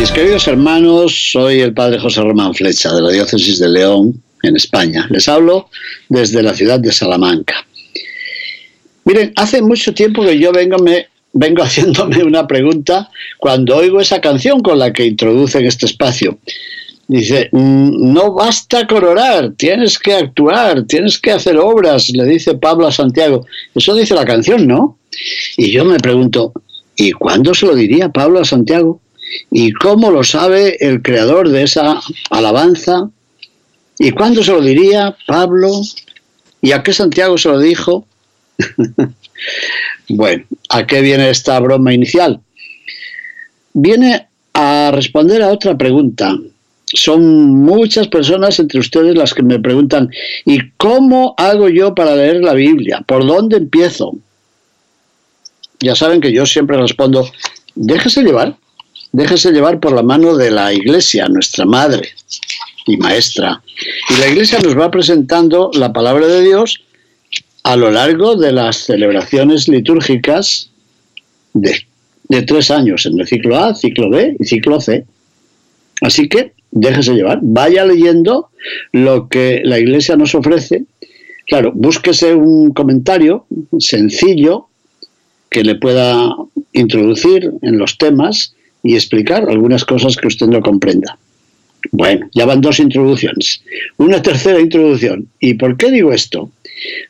Mis queridos hermanos, soy el padre José Román Flecha de la Diócesis de León, en España. Les hablo desde la ciudad de Salamanca. Miren, hace mucho tiempo que yo vengo, vengo haciéndome una pregunta cuando oigo esa canción con la que introducen este espacio. Dice, mm, no basta con orar, tienes que actuar, tienes que hacer obras, le dice Pablo a Santiago. Eso dice la canción, ¿no? Y yo me pregunto, ¿y cuándo se lo diría Pablo a Santiago? ¿Y cómo lo sabe el creador de esa alabanza? ¿Y cuándo se lo diría Pablo? ¿Y a qué Santiago se lo dijo? bueno, ¿a qué viene esta broma inicial? Viene a responder a otra pregunta. Son muchas personas entre ustedes las que me preguntan, ¿y cómo hago yo para leer la Biblia? ¿Por dónde empiezo? Ya saben que yo siempre respondo, déjese llevar, déjese llevar por la mano de la iglesia, nuestra madre y maestra. Y la iglesia nos va presentando la palabra de Dios a lo largo de las celebraciones litúrgicas de, de, tres años, en el ciclo A, ciclo B y ciclo C. Así que déjese llevar, vaya leyendo lo que la iglesia nos ofrece. Claro, búsquese un comentario sencillo que le pueda introducir en los temas y explicar algunas cosas que usted no comprenda. Bueno, ya van dos introducciones. Una tercera introducción. ¿Y por qué digo esto?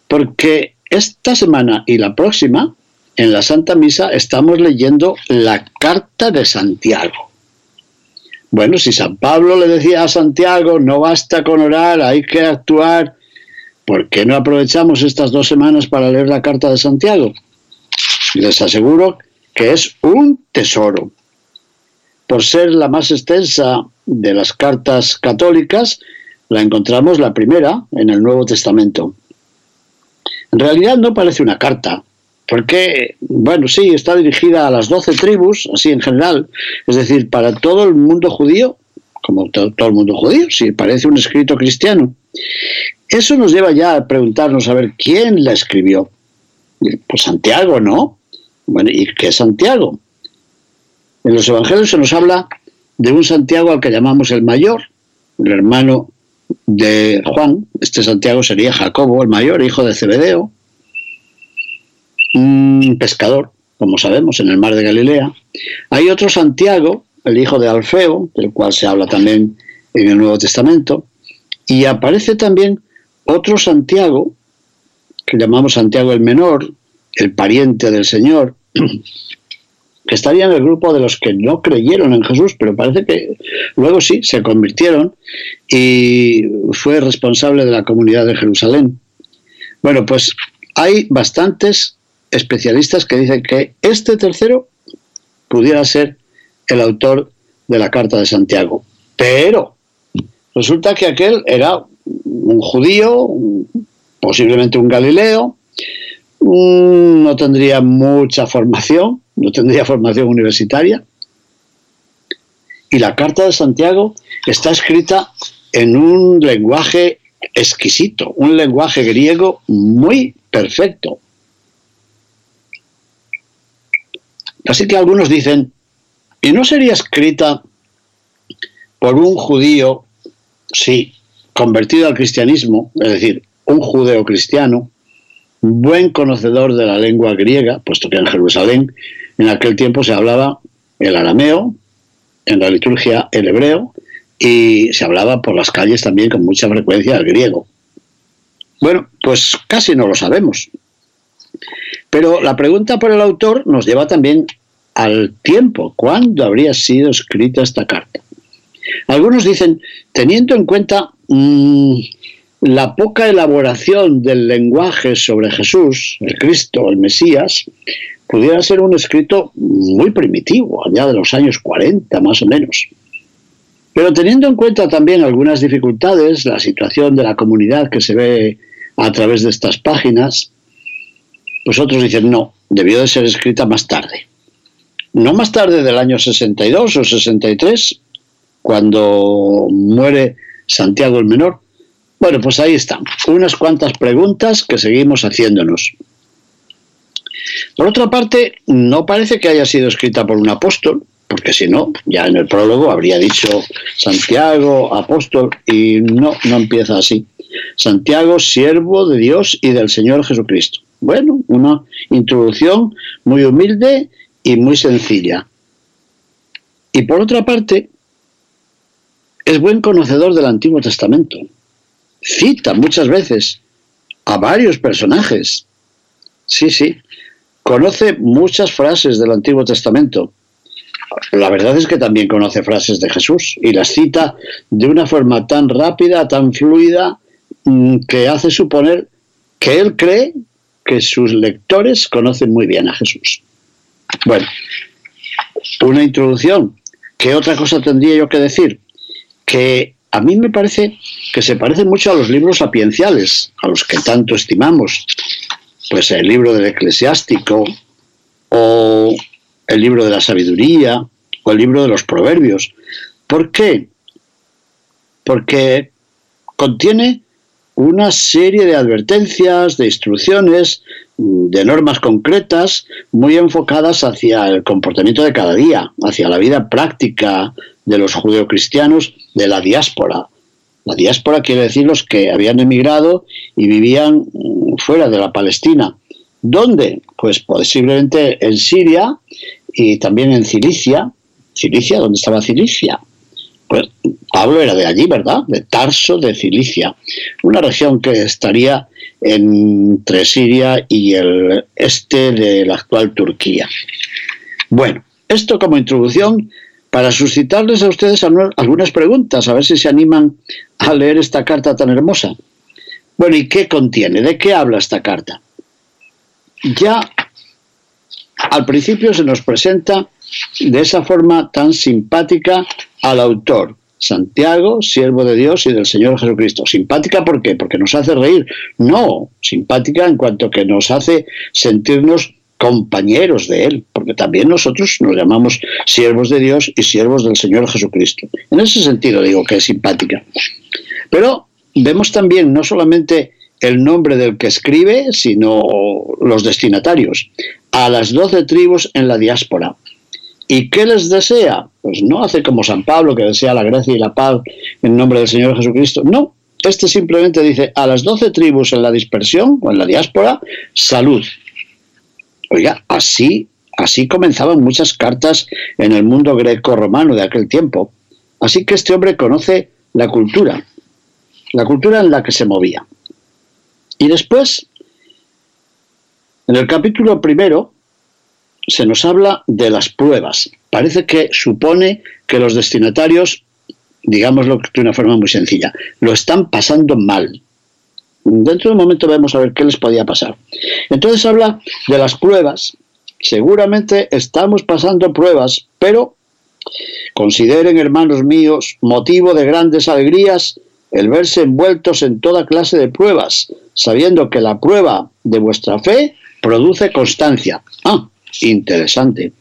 Porque esta semana y la próxima, en la Santa Misa, estamos leyendo la Carta de Santiago. Bueno, si San Pablo le decía a Santiago, no basta con orar, hay que actuar, ¿por qué no aprovechamos estas dos semanas para leer la Carta de Santiago? Les aseguro que es un tesoro por ser la más extensa de las cartas católicas, la encontramos la primera en el Nuevo Testamento. En realidad no parece una carta, porque, bueno, sí, está dirigida a las doce tribus, así en general, es decir, para todo el mundo judío, como todo, el mundo judío, sí, parece un escrito cristiano. Eso nos lleva ya a preguntarnos a ver quién la escribió. Pues Santiago, ¿no? Bueno, ¿y qué Santiago? En los evangelios se nos habla de un Santiago al que llamamos el mayor, el hermano de Juan. Este Santiago sería Jacobo, el mayor, hijo de Zebedeo, un pescador, como sabemos, en el mar de Galilea. Hay otro Santiago, el hijo de Alfeo, del cual se habla también en el Nuevo Testamento, y aparece también otro Santiago, que llamamos Santiago el Menor, el pariente del Señor, que estaría en el grupo de los que no creyeron en Jesús, pero parece que luego sí, se convirtieron y fue responsable de la comunidad de Jerusalén. Bueno, pues hay bastantes especialistas que dicen que este tercero pudiera ser el autor de la carta de Santiago. Pero resulta que aquel era un judío, posiblemente un galileo, no tendría mucha formación, no tendría formación universitaria. Y la Carta de Santiago está escrita en un lenguaje exquisito, un lenguaje griego muy perfecto. Así que algunos dicen, ¿y no sería escrita por un judío, sí, convertido al cristianismo, es decir, un judeo cristiano, buen conocedor de la lengua griega, puesto que en Jerusalén en aquel tiempo se hablaba el arameo, en la liturgia el hebreo, y se hablaba por las calles también con mucha frecuencia el griego. Bueno, pues casi no lo sabemos. Pero la pregunta por el autor nos lleva también al tiempo. ¿Cuándo habría sido escrita esta carta? Algunos dicen, teniendo en cuenta mmm, la poca elaboración del lenguaje sobre Jesús, el Cristo, el Mesías, pudiera ser un escrito muy primitivo, allá de los años 40 más o menos. Pero teniendo en cuenta también algunas dificultades, la situación de la comunidad que se ve a través de estas páginas, pues otros dicen, no, debió de ser escrita más tarde. No más tarde del año 62 o 63, cuando muere Santiago el Menor. Bueno, pues ahí están, unas cuantas preguntas que seguimos haciéndonos. Por otra parte, no parece que haya sido escrita por un apóstol, porque si no, ya en el prólogo habría dicho Santiago, apóstol, y no, no empieza así. Santiago, siervo de Dios y del Señor Jesucristo. Bueno, una introducción muy humilde y muy sencilla. Y por otra parte, es buen conocedor del Antiguo Testamento. Cita muchas veces a varios personajes. Sí, sí. Conoce muchas frases del Antiguo Testamento. La verdad es que también conoce frases de Jesús y las cita de una forma tan rápida, tan fluida, mm, que hace suponer que él cree que sus lectores conocen muy bien a Jesús. Bueno, una introducción. ¿Qué otra cosa tendría yo que decir? Que a mí me parece que se parece mucho a los libros sapienciales, a los que tanto estimamos. Pues el libro del eclesiástico, o el libro de la sabiduría, o el libro de los proverbios. ¿Por qué? Porque contiene una serie de advertencias, de instrucciones, de normas concretas muy enfocadas hacia el comportamiento de cada día, hacia la vida práctica de los judeocristianos de la diáspora. La diáspora quiere decir los que habían emigrado y vivían mm, fuera de la Palestina. ¿Dónde? Pues posiblemente en Siria y también en Cilicia. ¿Cilicia? ¿Dónde estaba Cilicia? Pues Pablo era de allí, ¿verdad? De Tarso de Cilicia, una región que estaría entre Siria y el este de la actual Turquía. Bueno, esto como introducción para suscitarles a ustedes algunas preguntas, a ver si se animan a leer esta carta tan hermosa. Bueno, ¿y qué contiene? ¿De qué habla esta carta? Ya al principio se nos presenta de esa forma tan simpática al autor, Santiago, siervo de Dios y del Señor Jesucristo. ¿Simpática por qué? Porque nos hace reír. No, simpática en cuanto que nos hace sentirnos compañeros de Él, porque también nosotros nos llamamos siervos de Dios y siervos del Señor Jesucristo. En ese sentido digo que es simpática. Pero vemos también no solamente el nombre del que escribe, sino los destinatarios, a las doce tribus en la diáspora. ¿Y qué les desea? Pues no hace como San Pablo, que desea la gracia y la paz en nombre del Señor Jesucristo. No, este simplemente dice a las doce tribus en la dispersión o en la diáspora, salud. Oiga, así, así comenzaban muchas cartas en el mundo greco-romano de aquel tiempo. Así que este hombre conoce la cultura, la cultura en la que se movía. Y después, en el capítulo primero, se nos habla de las pruebas. Parece que supone que los destinatarios, digámoslo de una forma muy sencilla, lo están pasando mal. Dentro de un momento vamos a ver qué les podía pasar. Entonces habla de las pruebas. Seguramente estamos pasando pruebas, pero consideren, hermanos míos, motivo de grandes alegrías el verse envueltos en toda clase de pruebas, sabiendo que la prueba de vuestra fe produce constancia. Ah, interesante.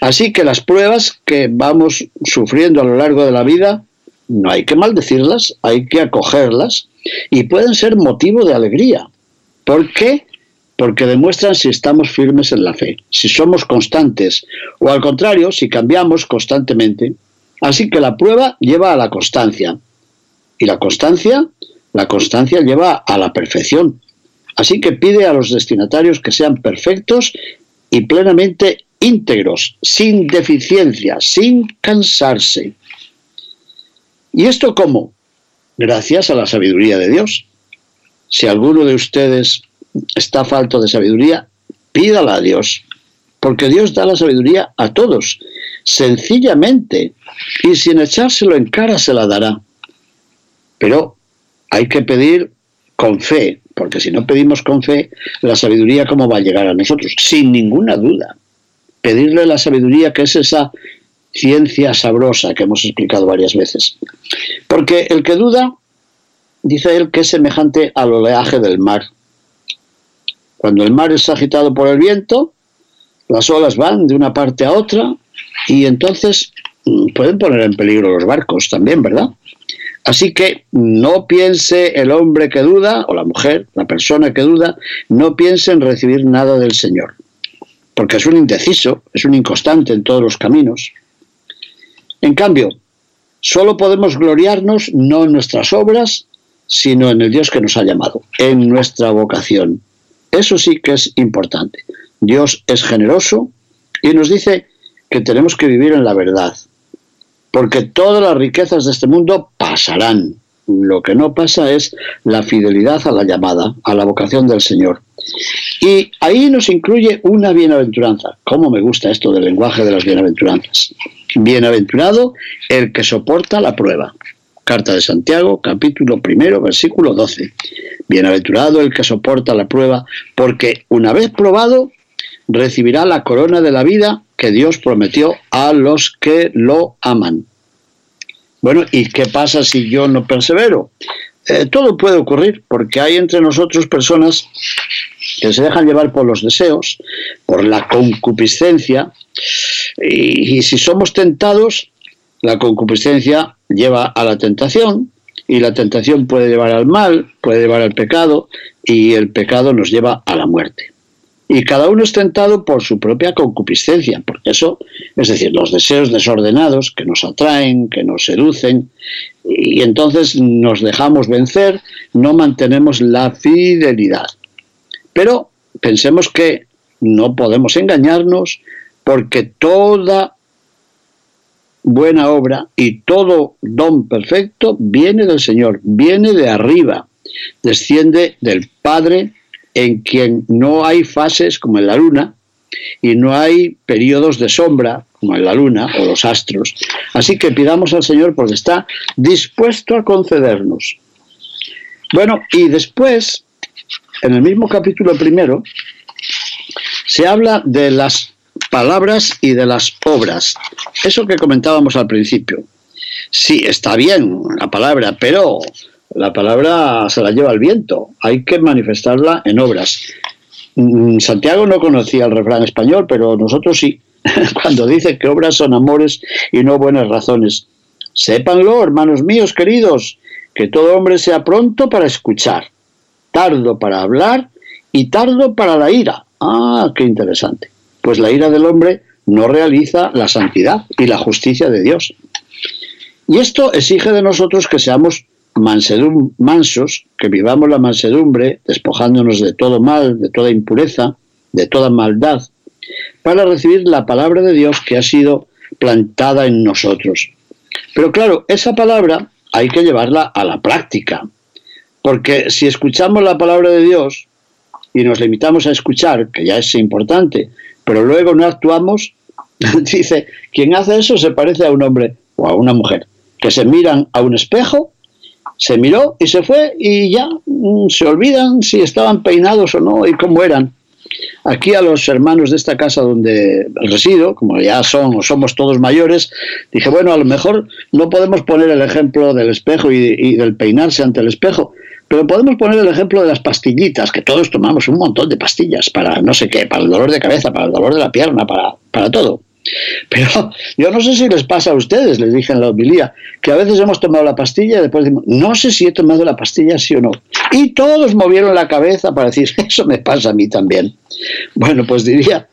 Así que las pruebas que vamos sufriendo a lo largo de la vida, no hay que maldecirlas, hay que acogerlas y pueden ser motivo de alegría. ¿Por qué? Porque demuestran si estamos firmes en la fe, si somos constantes o al contrario, si cambiamos constantemente. Así que la prueba lleva a la constancia. Y la constancia, la constancia lleva a la perfección. Así que pide a los destinatarios que sean perfectos y plenamente íntegros, sin deficiencia, sin cansarse. ¿Y esto cómo? Gracias a la sabiduría de Dios. Si alguno de ustedes está falto de sabiduría, pídala a Dios, porque Dios da la sabiduría a todos, sencillamente, y sin echárselo en cara se la dará. Pero hay que pedir con fe, porque si no pedimos con fe, la sabiduría cómo va a llegar a nosotros, sin ninguna duda. pedirle la sabiduría que es esa ciencia sabrosa que hemos explicado varias veces. Porque el que duda, dice él que es semejante al oleaje del mar. Cuando el mar es agitado por el viento, las olas van de una parte a otra y entonces mm, pueden poner en peligro los barcos también, ¿verdad? Así que no piense el hombre que duda, o la mujer, la persona que duda, no piense en recibir nada del Señor, porque es un indeciso, es un inconstante en todos los caminos. En cambio, solo podemos gloriarnos no en nuestras obras, sino en el Dios que nos ha llamado, en nuestra vocación. Eso sí que es importante. Dios es generoso y nos dice que tenemos que vivir en la verdad, porque todas las riquezas de este mundo pasarán. Lo que no pasa es la fidelidad a la llamada, a la vocación del Señor. Y ahí nos incluye una bienaventuranza. ¿Cómo me gusta esto del lenguaje de las bienaventuranzas? Bienaventurado el que soporta la prueba. Carta de Santiago, capítulo primero, versículo 12. Bienaventurado el que soporta la prueba, porque una vez probado, recibirá la corona de la vida que Dios prometió a los que lo aman. Bueno, ¿y qué pasa si yo no persevero? Eh, todo puede ocurrir, porque hay entre nosotros personas que se dejan llevar por los deseos, por la concupiscencia, y, y si somos tentados, la concupiscencia lleva a la tentación, y la tentación puede llevar al mal, puede llevar al pecado, y el pecado nos lleva a la muerte. Y cada uno es tentado por su propia concupiscencia, porque eso, es decir, los deseos desordenados que nos atraen, que nos seducen, y entonces nos dejamos vencer, no mantenemos la fidelidad. Pero pensemos que no podemos engañarnos porque toda buena obra y todo don perfecto viene del Señor, viene de arriba, desciende del Padre en quien no hay fases como en la luna y no hay periodos de sombra como en la luna o los astros. Así que pidamos al Señor porque está dispuesto a concedernos. Bueno, y después, en el mismo capítulo primero, se habla de las palabras y de las obras. Eso que comentábamos al principio. Sí, está bien la palabra, pero la palabra se la lleva el viento, hay que manifestarla en obras. Mm, Santiago no conocía el refrán español, pero nosotros sí, cuando dice que obras son amores y no buenas razones. Sépanlo, hermanos míos queridos, que todo hombre sea pronto para escuchar, tardo para hablar y tardo para la ira. Ah, qué interesante. Pues la ira del hombre no realiza la santidad y la justicia de Dios. Y esto exige de nosotros que seamos mansos, que vivamos la mansedumbre, despojándonos de todo mal, de toda impureza, de toda maldad, para recibir la palabra de Dios que ha sido plantada en nosotros. Pero claro, esa palabra hay que llevarla a la práctica, porque si escuchamos la palabra de Dios y nos limitamos a escuchar, que ya es importante, pero luego no actuamos, dice, quien hace eso se parece a un hombre o a una mujer, que se miran a un espejo se miró y se fue y ya mm, se olvidan si estaban peinados o no y cómo eran. Aquí a los hermanos de esta casa donde resido, como ya son o somos todos mayores, dije, bueno, a lo mejor no podemos poner el ejemplo del espejo y, del peinarse ante el espejo, pero podemos poner el ejemplo de las pastillitas, que todos tomamos un montón de pastillas para no sé qué, para el dolor de cabeza, para el dolor de la pierna, para, para todo. Pero yo no sé si les pasa a ustedes, les dije en la homilía, que a veces hemos tomado la pastilla y después decimos, no sé si he tomado la pastilla sí o no. Y todos movieron la cabeza para decir, eso me pasa a mí también. Bueno, pues diría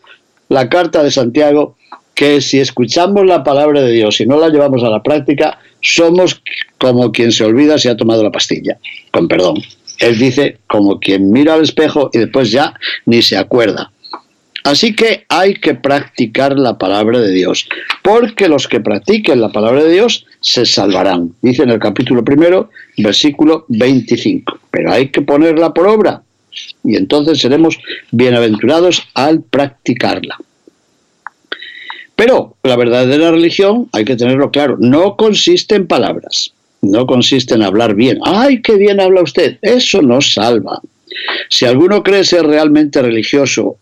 la carta de Santiago que si escuchamos la palabra de Dios y no la llevamos a la práctica, somos como quien se olvida si ha tomado la pastilla, con perdón. Él dice como quien mira al espejo y después ya ni se acuerda. Así que hay que practicar la palabra de Dios, porque los que practiquen la palabra de Dios se salvarán. Dice en el capítulo primero, versículo 25. Pero hay que ponerla por obra y entonces seremos bienaventurados al practicarla. Pero la verdadera religión, hay que tenerlo claro, no consiste en palabras, no consiste en hablar bien. ¡Ay, qué bien habla usted! Eso no salva. Si alguno cree ser realmente religioso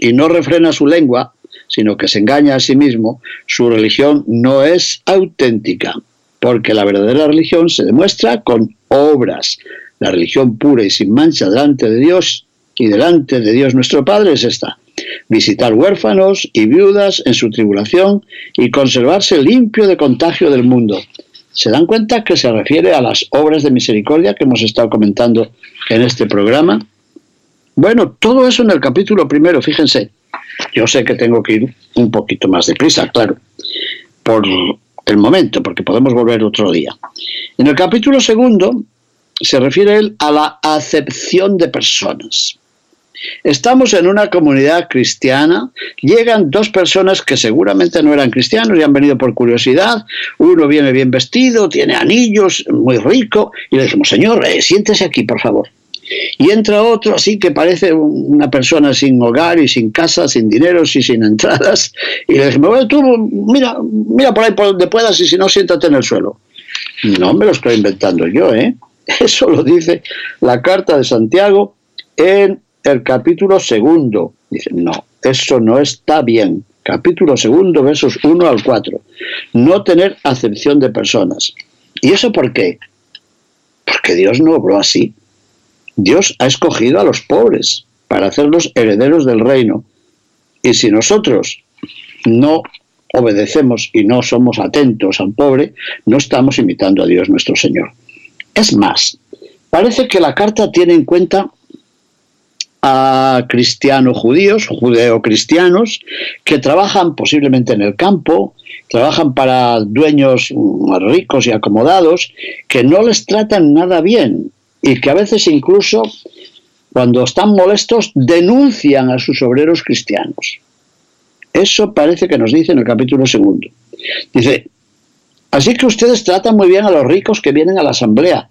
y no refrena su lengua, sino que se engaña a sí mismo, su religión no es auténtica, porque la verdadera religión se demuestra con obras. La religión pura y sin mancha delante de Dios y delante de Dios nuestro Padre es esta. Visitar huérfanos y viudas en su tribulación y conservarse limpio de contagio del mundo. ¿Se dan cuenta que se refiere a las obras de misericordia que hemos estado comentando en este programa? Bueno, todo eso en el capítulo primero, fíjense. Yo sé que tengo que ir un poquito más deprisa, claro, por el momento, porque podemos volver otro día. En el capítulo segundo se refiere él a la acepción de personas. Estamos en una comunidad cristiana, llegan dos personas que seguramente no eran cristianos y han venido por curiosidad, uno viene bien vestido, tiene anillos, muy rico, y le decimos, señor, eh, siéntese aquí, por favor. Y entra otro así que parece una persona sin hogar y sin casa, sin dinero y sin entradas. Y le decimos, bueno, tú mira, mira por ahí por donde puedas y si no, siéntate en el suelo. No me lo estoy inventando yo, ¿eh? Eso lo dice la carta de Santiago en el capítulo segundo. Dice, no, eso no está bien. Capítulo segundo, versos 1 al 4. No tener acepción de personas. ¿Y eso por qué? Porque Dios no obró así. Dios ha escogido a los pobres para hacerlos herederos del reino. Y si nosotros no obedecemos y no somos atentos al pobre, no estamos imitando a Dios nuestro Señor. Es más, parece que la carta tiene en cuenta a cristianos judíos, judeo-cristianos, que trabajan posiblemente en el campo, trabajan para dueños ricos y acomodados, que no les tratan nada bien y que a veces incluso cuando están molestos denuncian a sus obreros cristianos. Eso parece que nos dice en el capítulo segundo. Dice, así que ustedes tratan muy bien a los ricos que vienen a la asamblea.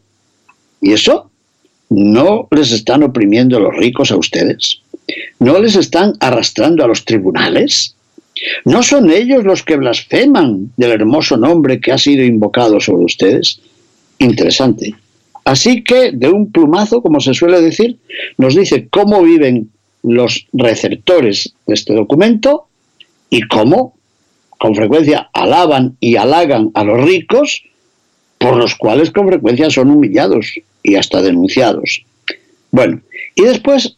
¿Y eso? ¿No les están oprimiendo los ricos a ustedes? ¿No les están arrastrando a los tribunales? ¿No son ellos los que blasfeman del hermoso nombre que ha sido invocado sobre ustedes? Interesante. Así que, de un plumazo, como se suele decir, nos dice cómo viven los receptores de este documento y cómo, con frecuencia, alaban y halagan a los ricos, por los cuales con frecuencia son humillados y hasta denunciados. Bueno, y después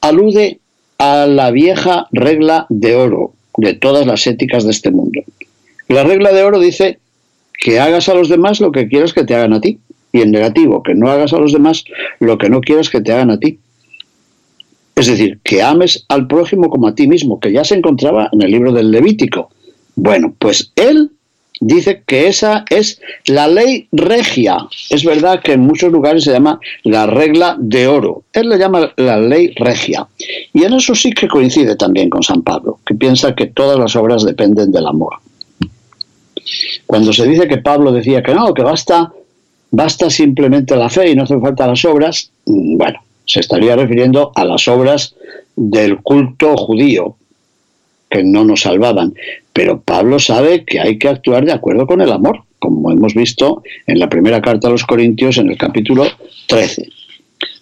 alude a la vieja regla de oro de todas las éticas de este mundo. La regla de oro dice que hagas a los demás lo que quieras que te hagan a ti y en negativo, que no hagas a los demás lo que no quieras que te hagan a ti. Es decir, que ames al prójimo como a ti mismo, que ya se encontraba en el libro del Levítico. Bueno, pues él dice que esa es la ley regia. Es verdad que en muchos lugares se llama la regla de oro. Él le llama la ley regia. Y en eso sí que coincide también con San Pablo, que piensa que todas las obras dependen del amor. Cuando se dice que Pablo decía que no, que basta basta simplemente la fe y no hace falta las obras, mm, bueno, se estaría refiriendo a las obras del culto judío, que no nos salvaban. Pero Pablo sabe que hay que actuar de acuerdo con el amor, como hemos visto en la primera carta a los Corintios en el capítulo 13.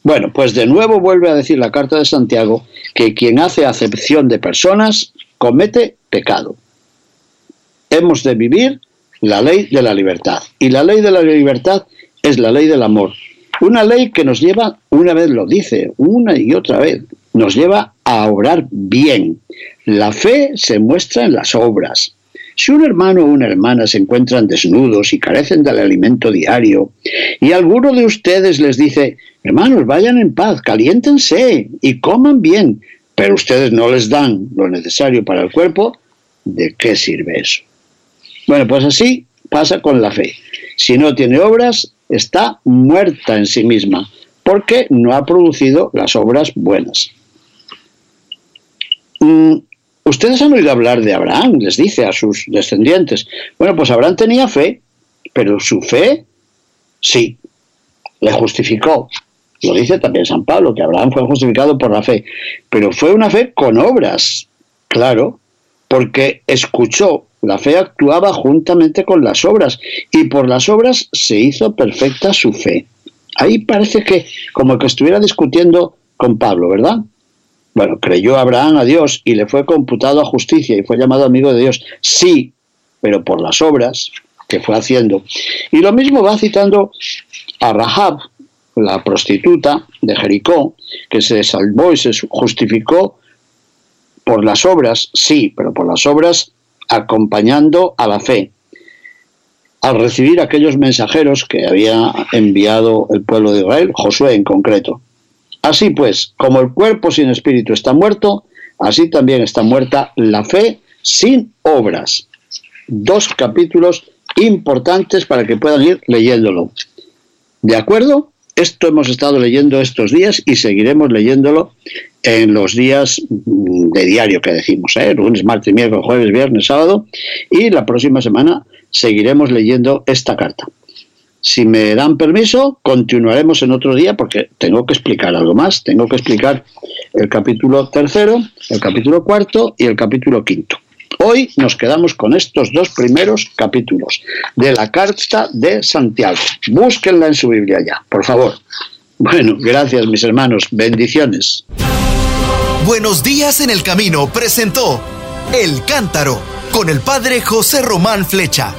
Bueno, pues de nuevo vuelve a decir la carta de Santiago que quien hace acepción de personas comete pecado. Hemos de vivir la ley de la libertad. Y la ley de la libertad es la ley del amor. Una ley que nos lleva, una vez lo dice, una y otra vez, nos lleva a obrar bien. La fe se muestra en las obras. Si un hermano o una hermana se encuentran desnudos y carecen del alimento diario, y alguno de ustedes les dice, hermanos, vayan en paz, caliéntense y coman bien, pero ustedes no les dan lo necesario para el cuerpo, ¿de qué sirve eso? Bueno, pues así pasa con la fe. Si no tiene obras, está muerta en sí misma, porque no ha producido las obras buenas. Mm, ustedes han oído hablar de Abraham, les dice a sus descendientes. Bueno, pues Abraham tenía fe, pero su fe, sí, le justificó. Lo dice también San Pablo, que Abraham fue justificado por la fe, pero fue una fe con obras, claro, porque escuchó la fe actuaba juntamente con las obras y por las obras se hizo perfecta su fe. Ahí parece que como que estuviera discutiendo con Pablo, ¿verdad? Bueno, creyó Abraham a Dios y le fue computado a justicia y fue llamado amigo de Dios. Sí, pero por las obras que fue haciendo. Y lo mismo va citando a Rahab, la prostituta de Jericó, que se salvó y se justificó por las obras, sí, pero por las obras acompañando a la fe. Al recibir aquellos mensajeros que había enviado el pueblo de Israel, Josué en concreto. Así pues, como el cuerpo sin espíritu está muerto, así también está muerta la fe sin obras. Dos capítulos importantes para que puedan ir leyéndolo. ¿De acuerdo? Esto hemos estado leyendo estos días y seguiremos leyéndolo en los días mm, de diario que decimos, ¿eh? lunes, martes, miércoles, jueves, viernes, sábado, y la próxima semana seguiremos leyendo esta carta. Si me dan permiso, continuaremos en otro día porque tengo que explicar algo más. Tengo que explicar el capítulo tercero, el capítulo cuarto y el capítulo quinto. Hoy nos quedamos con estos dos primeros capítulos de la carta de Santiago. Búsquenla en su Biblia ya, por favor. Bueno, gracias mis hermanos, bendiciones. Buenos días en el camino presentó El Cántaro con el padre José Román Flecha.